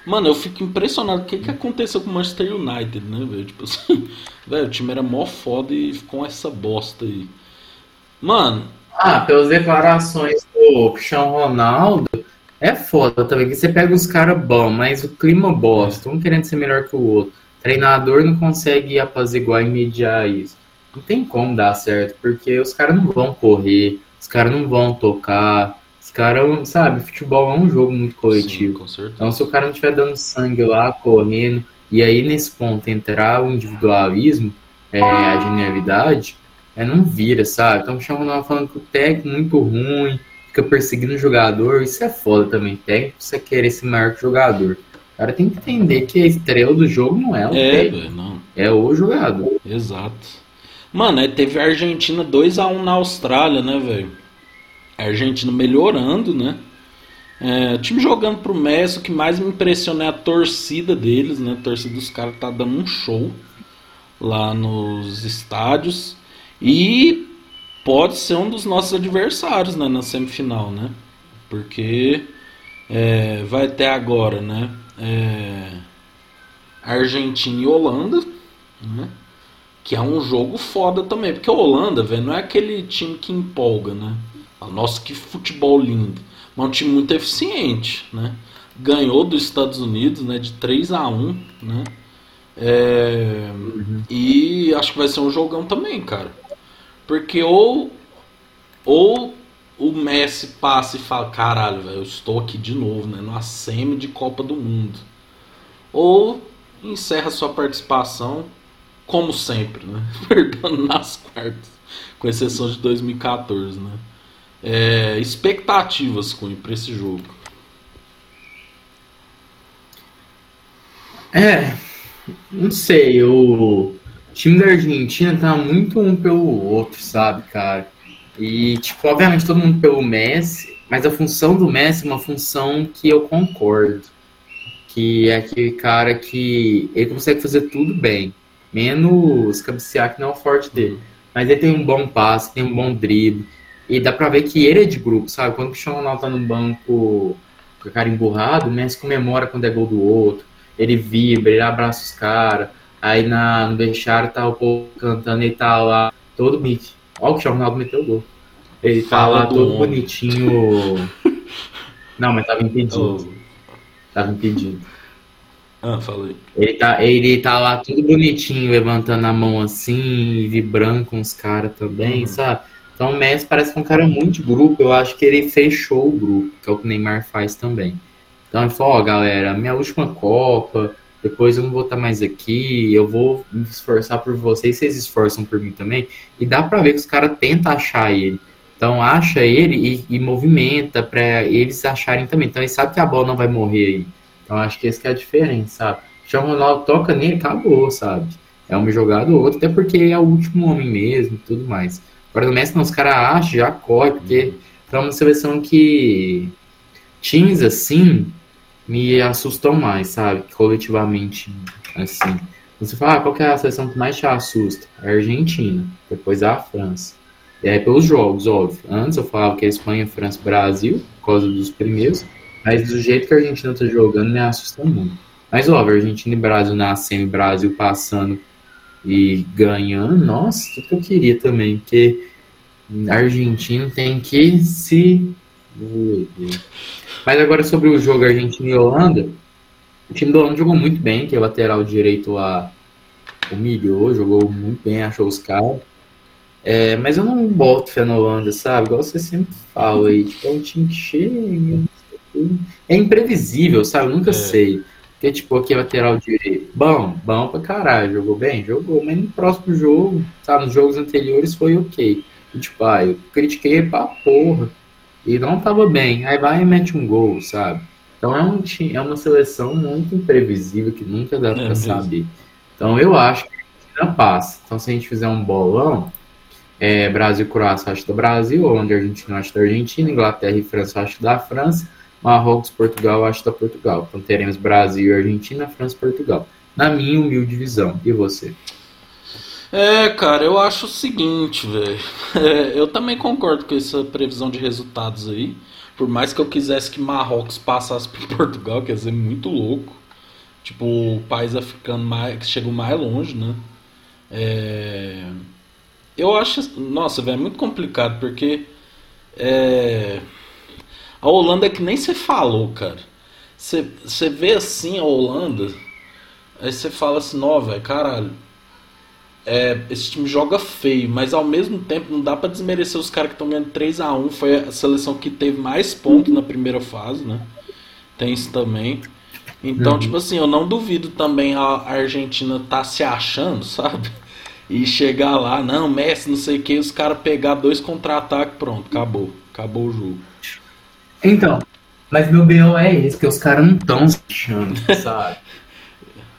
Mano, eu fico impressionado. O que, que aconteceu com o Manchester United, né, velho? Tipo assim, [LAUGHS] velho, o time era mó foda e ficou essa bosta aí. Mano. Ah, pelas declarações do Cristiano Ronaldo, é foda também. Que você pega os caras bons, mas o clima bosta, um querendo ser melhor que o outro. O treinador não consegue apaziguar e mediar isso. Não tem como dar certo, porque os caras não vão correr, os caras não vão tocar cara, sabe, futebol é um jogo muito coletivo. Sim, então, se o cara não estiver dando sangue lá, correndo, e aí nesse ponto entrar o individualismo, é, a genialidade, é, não vira, sabe? Então, o Chama falando que o técnico é muito ruim, fica perseguindo o jogador, isso é foda também. Técnico, você querer ser maior que o jogador. O cara tem que entender que a estrela do jogo não é o é, técnico, não. é o jogador. Exato. Mano, é, teve a Argentina 2x1 na Austrália, né, velho? a Argentina melhorando, né? É, o time jogando pro Messi, o que mais me impressiona é a torcida deles, né? A torcida dos caras tá dando um show lá nos estádios. E pode ser um dos nossos adversários né, na semifinal, né? Porque é, vai ter agora, né? É, Argentina e Holanda, né? Que é um jogo foda também. Porque a Holanda, velho, não é aquele time que empolga, né? Nossa, que futebol lindo. Mas um time muito eficiente, né? Ganhou dos Estados Unidos, né? De 3 a 1 né? É... Uhum. E acho que vai ser um jogão também, cara. Porque ou, ou o Messi passa e fala, caralho, velho, eu estou aqui de novo, né? Numa semi de Copa do Mundo. Ou encerra sua participação, como sempre, né? [LAUGHS] Perdendo nas quartas. Com exceção de 2014, né? É, expectativas, Cunha, para esse jogo? É, não sei, o time da Argentina tá muito um pelo outro, sabe, cara? E, tipo, obviamente todo mundo pelo Messi, mas a função do Messi é uma função que eu concordo. Que é aquele cara que ele consegue fazer tudo bem, menos cabecear que não é o forte dele. Mas ele tem um bom passe, tem um bom drible, e dá pra ver que ele é de grupo, sabe? Quando o Cristiano Ronaldo tá no banco com a cara emburrado, o Messi comemora quando é gol do outro. Ele vibra, ele abraça os caras. Aí na, no vestiário tá o povo cantando, ele tá lá todo bonito. Ó, o Cristiano Ronaldo meteu o gol. Ele tá Fala lá todo homem. bonitinho. [LAUGHS] Não, mas tava impedido. Oh. Tava impedido. Ah, falei. Ele tá, ele tá lá tudo bonitinho, levantando a mão assim, vibrando com os caras também, uhum. sabe? Então o Messi parece que é um cara muito grupo. Eu acho que ele fechou o grupo, que é o que o Neymar faz também. Então ele falou, ó, oh, galera, minha última Copa, depois eu não vou estar mais aqui, eu vou me esforçar por vocês, vocês esforçam por mim também. E dá pra ver que os caras tentam achar ele. Então acha ele e, e movimenta para eles acharem também. Então ele sabe que a bola não vai morrer aí. Então acho que esse que é a diferença, sabe? O Ronaldo toca nele, acabou, sabe? É uma jogada ou até porque é o último homem mesmo tudo mais. Agora no Messi, não, os caras acham, já corre, porque é uma seleção que times assim me assustam mais, sabe? Coletivamente, assim. Você fala, ah, qual é a seleção que mais te assusta? A Argentina, depois a França. E aí pelos jogos, óbvio. Antes eu falava que a Espanha, França, Brasil, por causa dos primeiros, mas do jeito que a Argentina tá jogando me assusta muito. Mas óbvio, a Argentina e Brasil na Brasil passando e ganhando, nossa, tudo que eu queria também, porque Argentino tem que se. Mas agora sobre o jogo Argentina e Holanda, o time do Holanda jogou muito bem, que é o lateral direito lá humilhou, jogou muito bem, achou os caras. É, mas eu não boto fé na Holanda, sabe? Igual você sempre fala aí, tipo, é um time que chega. É imprevisível, sabe? Eu nunca é. sei. Porque, tipo, aqui é lateral direito. Bom, bom pra caralho. Jogou bem? Jogou. Mas no próximo jogo, sabe? Nos jogos anteriores foi ok. E, tipo, ah, eu critiquei pra porra. E não tava bem. Aí vai e mete um gol, sabe? Então é, um, é uma seleção muito imprevisível que nunca dá é, pra saber. Então eu acho que a Argentina passa. Então se a gente fizer um bolão, é, Brasil e Croácia acho do Brasil, Holanda Argentina acho da Argentina, Inglaterra e França acho da França, Marrocos Portugal acho da Portugal. Então teremos Brasil e Argentina, França e Portugal. Na minha humilde visão. E você? É, cara, eu acho o seguinte, velho. [LAUGHS] É, eu também concordo com essa previsão de resultados aí. Por mais que eu quisesse que Marrocos passasse por [LAUGHS] Portugal, quer dizer, muito louco. Tipo, o país africano que chegou mais longe, né? É... Eu acho. Nossa, velho, é muito complicado, porque. É... A Holanda é que nem você falou, cara. Você, vê assim a Holanda, aí você fala assim, não, velho, caralho. É, esse time joga feio, mas ao mesmo tempo não dá para desmerecer os caras que estão ganhando 3 a 1 Foi a seleção que teve mais pontos na primeira fase, né? Tem isso também. Então, uhum. tipo assim, eu não duvido também a Argentina tá se achando, [LAUGHS] sabe? E chegar lá, não, Messi, não sei o que, os caras pegar dois contra-ataques, pronto, acabou. Acabou o jogo. Então, mas meu BO é esse, que os caras não estão se achando, [LAUGHS] sabe?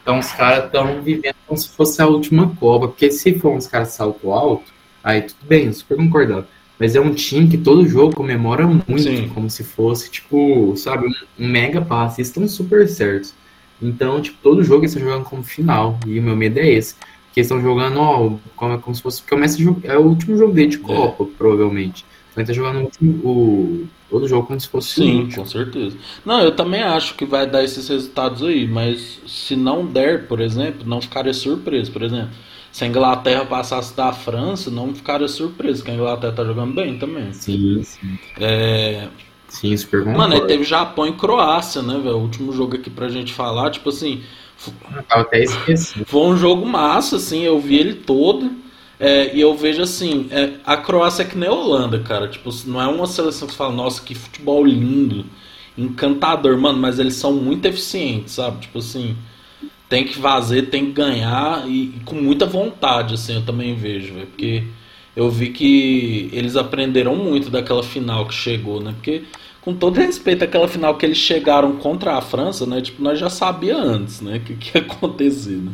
Então os caras estão vivendo como se fosse a última Copa. Porque se for uns caras salto alto, aí tudo bem, super concordado. Mas é um time que todo jogo comemora muito, Sim. como se fosse, tipo, sabe, um mega passe. Eles estão super certos. Então, tipo, todo jogo eles estão jogando como final. E o meu medo é esse. Que eles estão jogando, ó, como, como se fosse. Porque o Messi é o último jogo dele de é. Copa, é. provavelmente. Então ele tá jogando o, último, o, todo jogo como se fosse Sim, com certeza. Não, eu também acho que vai dar esses resultados aí, mas se não der, por exemplo, não ficaria surpreso, por exemplo se a Inglaterra passasse da França, não ficaria surpreso, que a Inglaterra tá jogando bem também. Sim, sim. É... Sim, super bom. Mano, aí teve Japão e Croácia, né, velho? O último jogo aqui pra gente falar, tipo assim. Eu até esqueci. Foi um jogo massa, assim, eu vi ele todo. É, e eu vejo assim, é, a Croácia é que nem a Holanda, cara. Tipo, não é uma seleção que você fala, nossa, que futebol lindo, encantador, mano, mas eles são muito eficientes, sabe? Tipo assim, tem que fazer, tem que ganhar e, e, com muita vontade, assim, eu também vejo, véio, porque eu vi que eles aprenderam muito daquela final que chegou, né? Porque com todo respeito àquela final que eles chegaram contra a França, né? Tipo, nós já sabia antes, né, que, que ia acontecer, né?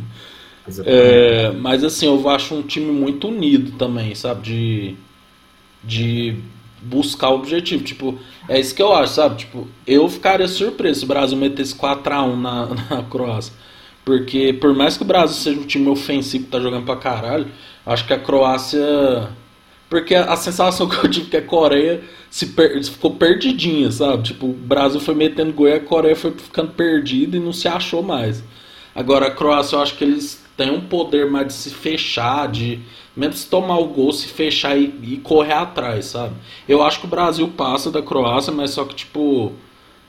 É, mas assim, eu acho um time muito unido também, sabe? De, de buscar o objetivo. Tipo, é isso que eu acho, sabe? Tipo, eu ficaria surpreso se o Brasil metesse 4x1 na, [LAUGHS] na Croácia. Porque por mais que o Brasil seja um time ofensivo que tá jogando pra caralho, acho que a Croácia. Porque a sensação [LAUGHS] que eu tive que a Coreia se per... ficou perdidinha, sabe? Tipo, o Brasil foi metendo gol e a Coreia foi ficando perdida e não se achou mais. Agora a Croácia, eu acho que eles têm um poder mais de se fechar, de mesmo se tomar o gol, se fechar e, e correr atrás, sabe? Eu acho que o Brasil passa da Croácia, mas só que, tipo,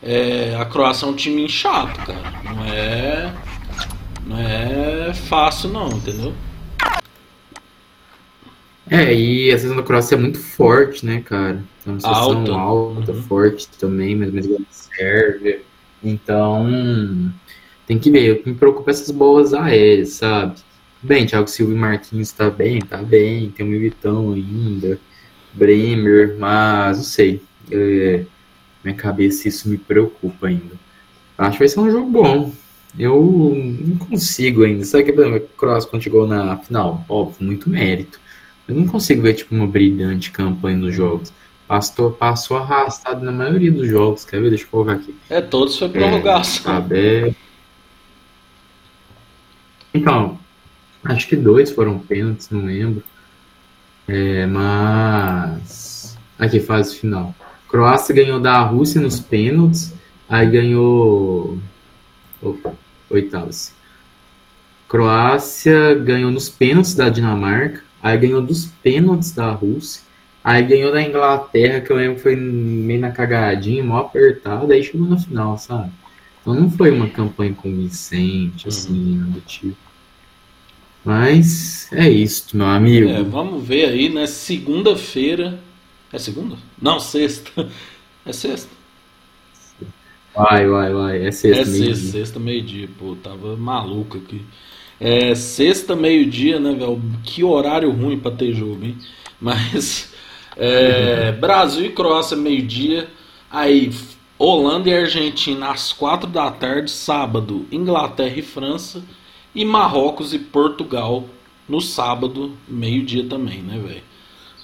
é... a Croácia é um time chato, cara. Não é não é fácil não, entendeu? É, e a seleção da Croácia é muito forte, né, cara? É uma seleção alta, alta uhum. forte também, mas mesmo a Sérvia. Então, tem que ver. O que me preocupa é essas bolas aéreas, sabe? Bem, Thiago Silva e Marquinhos tá bem, tá bem. Tem o Militão ainda, Bremer, mas não sei. É, minha cabeça isso me preocupa ainda. Acho que vai ser um jogo bom. Eu não consigo ainda. Sabe que o Cross quando chegou na final? Óbvio, muito mérito. Eu não consigo ver tipo uma brilhante campanha nos jogos. Passou, passou arrastado na maioria dos jogos. Quer ver? Deixa eu colocar aqui. É, todos foi prorrogação. É, Então, acho que dois foram pênaltis, não lembro. É, mas. Aqui, fase final. Croácia ganhou da Rússia nos pênaltis. Aí ganhou. Opa oitavas. Croácia ganhou nos pênaltis da Dinamarca, aí ganhou dos pênaltis da Rússia, Aí ganhou da Inglaterra, que eu lembro foi meio na cagadinha, mó apertada, aí chegou na final, sabe? Então não foi uma campanha convincente, assim, uhum. do tipo. Mas é isso, meu amigo. É, vamos ver aí, né? Segunda-feira. É segunda? Não, sexta. É sexta. Vai, vai, vai. É sexta, é meio sexta, sexta, meio-dia. Pô, tava maluco aqui. É sexta, meio-dia, né, velho? Que horário ruim pra ter jogo, hein? Mas. [LAUGHS] É, Brasil e Croácia, meio-dia. Aí, Holanda e Argentina às quatro da tarde, sábado, Inglaterra e França. E Marrocos e Portugal no sábado, meio-dia também, né, velho?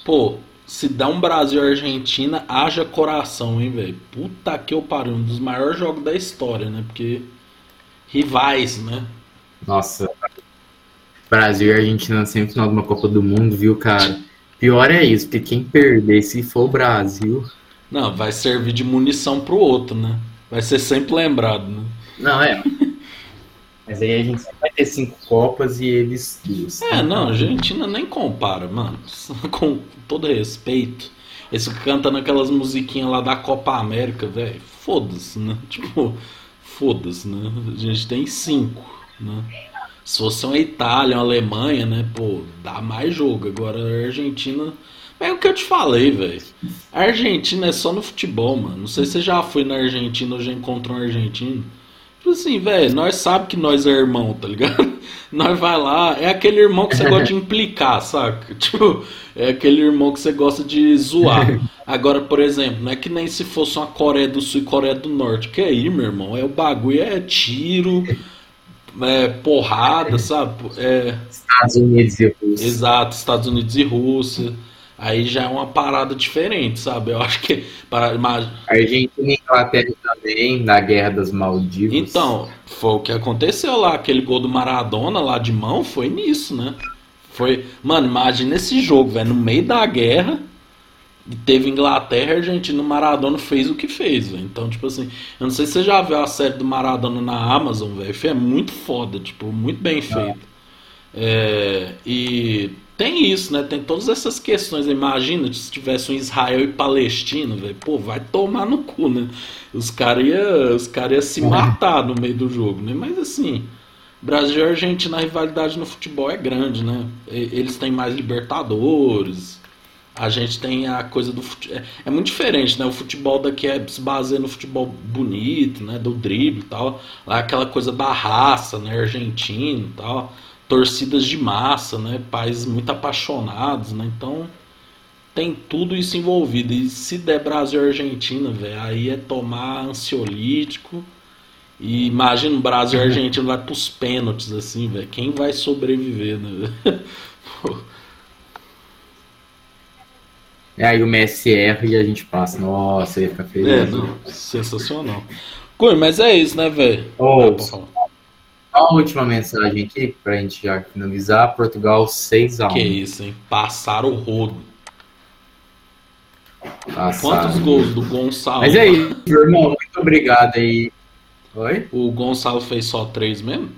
Pô, se dá um Brasil e Argentina, haja coração, hein, velho? Puta que eu pariu, um dos maiores jogos da história, né? Porque rivais, né? Nossa. Brasil e Argentina sempre final de uma Copa do Mundo, viu, cara? Pior é isso, porque quem perder, se for o Brasil. Não, vai servir de munição pro outro, né? Vai ser sempre lembrado, né? Não, é. [LAUGHS] Mas aí a gente vai ter cinco Copas e eles duas. É, não, a Argentina nem compara, mano. [LAUGHS] Com todo respeito. Esse canta naquelas musiquinhas lá da Copa América, velho. Foda-se, né? [LAUGHS] Tipo, foda-se, né? A gente tem cinco, né? Se fosse uma Itália, uma Alemanha, né? Pô, dá mais jogo. Agora a Argentina. É o que eu te falei, velho. A Argentina é só no futebol, mano. Não sei se você já foi na Argentina ou já encontrou um argentino. Tipo assim, velho, nós sabe que nós é irmão, tá ligado? [LAUGHS] Nós vai lá, é aquele irmão que você gosta de implicar, saca? [LAUGHS] Tipo, é aquele irmão que você gosta de zoar. [LAUGHS] Agora, por exemplo, não é que nem se fosse uma Coreia do Sul e Coreia do Norte. Que aí, meu irmão, é o bagulho, é tiro, é porrada, sabe? É... Estados Unidos e Rússia. Exato, Estados Unidos e Rússia. Aí já é uma parada diferente, sabe? Eu acho que. Para, mas... Argentina e Inglaterra também, na Guerra das Maldivas. Então, foi o que aconteceu lá. Aquele gol do Maradona lá de mão foi nisso, né? Foi. Mano, imagina esse jogo, velho. No meio da guerra, teve Inglaterra e Argentina. O Maradona fez o que fez, velho. Então, tipo assim, eu não sei se você já viu a série do Maradona na Amazon, velho. É muito foda, tipo, muito bem feito. É, e tem isso, né? Tem todas essas questões. Imagina se tivesse um Israel e Palestina, velho. Pô, vai tomar no cu, né? Os caras iam cara ia se matar no meio do jogo, né? Mas assim, Brasil e Argentina, a rivalidade no futebol é grande, né? Eles têm mais Libertadores. A gente tem a coisa do futebol. É, é, muito diferente, né? O futebol daqui é, se baseia no futebol bonito, né? Do drible e tal. Lá é aquela coisa da raça, né? Argentino e tal torcidas de massa, né? Pais muito apaixonados, né? Então tem tudo isso envolvido. E se der Brasil e Argentina, velho, aí é tomar ansiolítico. E imagina o Brasil e Argentina vai pros pênaltis, assim, velho. Quem vai sobreviver, né? [LAUGHS] É, aí o Messi erra e a gente passa. Nossa, ia ficar feliz. É, não, sensacional. Cui, mas é isso, né, velho? Oh, a última mensagem aqui, pra gente já finalizar. Portugal 6x1. Que isso, hein? Passaram o rodo. Passaram. Quantos gols do Gonçalo? Mas é isso, irmão. Muito obrigado aí. Oi? O Gonçalo fez só três mesmo?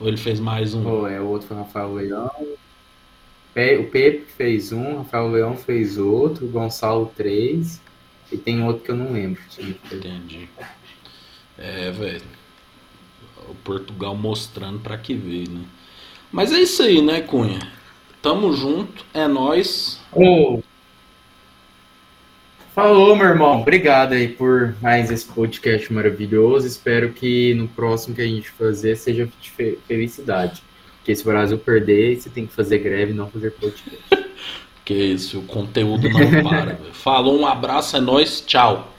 Ou ele fez mais um? Oh, é, o outro foi o Rafael Leão. O Pepe fez um, o Rafael Leão fez outro, o Gonçalo três. E tem outro que eu não lembro. Entendi. É, velho o Portugal mostrando para que veio, né? Mas é isso aí, né, Cunha? Tamo junto, é nós. Oh. Falou, meu irmão. Obrigado aí por mais esse podcast maravilhoso. Espero que no próximo que a gente fazer seja de felicidade. Porque se o Brasil perder, você tem que fazer greve e não fazer podcast. [LAUGHS] que isso, o conteúdo não para. Falou, um abraço, é nós, tchau.